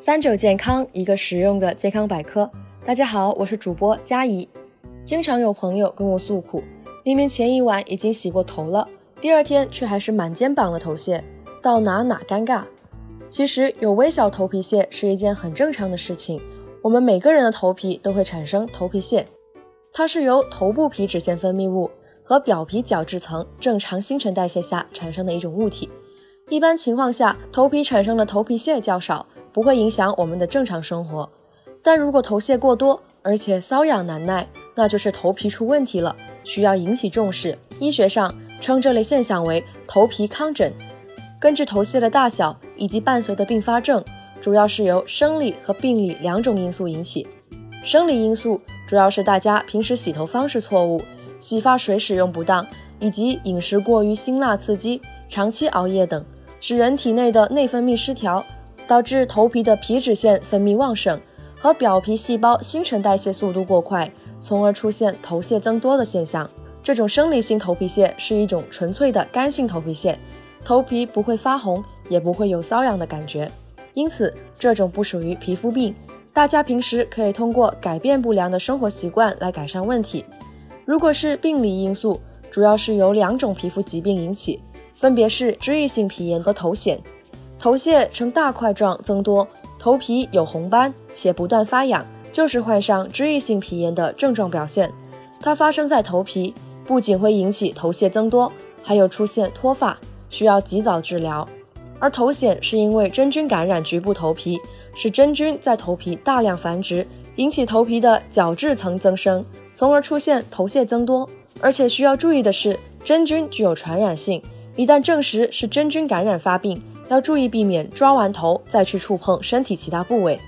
三九健康，一个实用的健康百科。大家好，我是主播佳怡。经常有朋友跟我诉苦，明明前一晚已经洗过头了，第二天却还是满肩膀的头屑，到哪哪尴尬。其实有微小头皮屑是一件很正常的事情，我们每个人的头皮都会产生头皮屑，它是由头部皮脂腺分泌物和表皮角质层正常新陈代谢下产生的一种物体。一般情况下，头皮产生的头皮屑较少。不会影响我们的正常生活，但如果头屑过多，而且瘙痒难耐，那就是头皮出问题了，需要引起重视。医学上称这类现象为头皮糠疹。根据头屑的大小以及伴随的并发症，主要是由生理和病理两种因素引起。生理因素主要是大家平时洗头方式错误、洗发水使用不当，以及饮食过于辛辣刺激、长期熬夜等，使人体内的内分泌失调。导致头皮的皮脂腺分泌旺盛和表皮细胞新陈代谢速度过快，从而出现头屑增多的现象。这种生理性头皮屑是一种纯粹的干性头皮屑，头皮不会发红，也不会有瘙痒的感觉，因此这种不属于皮肤病。大家平时可以通过改变不良的生活习惯来改善问题。如果是病理因素，主要是由两种皮肤疾病引起，分别是脂溢性皮炎和头癣。头屑呈大块状增多，头皮有红斑且不断发痒，就是患上脂溢性皮炎的症状表现。它发生在头皮，不仅会引起头屑增多，还有出现脱发，需要及早治疗。而头癣是因为真菌感染局部头皮，使真菌在头皮大量繁殖，引起头皮的角质层增生，从而出现头屑增多。而且需要注意的是，真菌具有传染性，一旦证实是真菌感染发病。要注意避免抓完头再去触碰身体其他部位。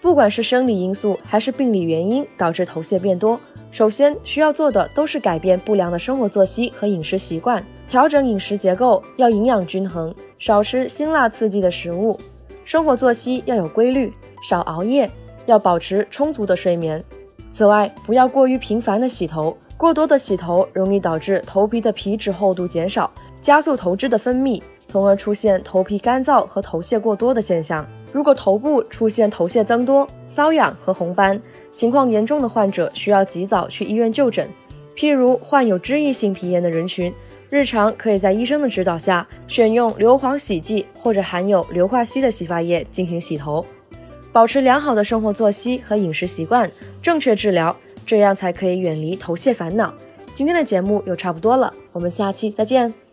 不管是生理因素还是病理原因导致头屑变多，首先需要做的都是改变不良的生活作息和饮食习惯，调整饮食结构，要营养均衡，少吃辛辣刺激的食物，生活作息要有规律，少熬夜，要保持充足的睡眠。此外，不要过于频繁的洗头，过多的洗头容易导致头皮的皮脂厚度减少，加速头脂的分泌。从而出现头皮干燥和头屑过多的现象。如果头部出现头屑增多、瘙痒和红斑，情况严重的患者需要及早去医院就诊。譬如患有脂溢性皮炎的人群，日常可以在医生的指导下选用硫磺洗剂或者含有硫化硒的洗发液进行洗头，保持良好的生活作息和饮食习惯，正确治疗，这样才可以远离头屑烦恼。今天的节目又差不多了，我们下期再见。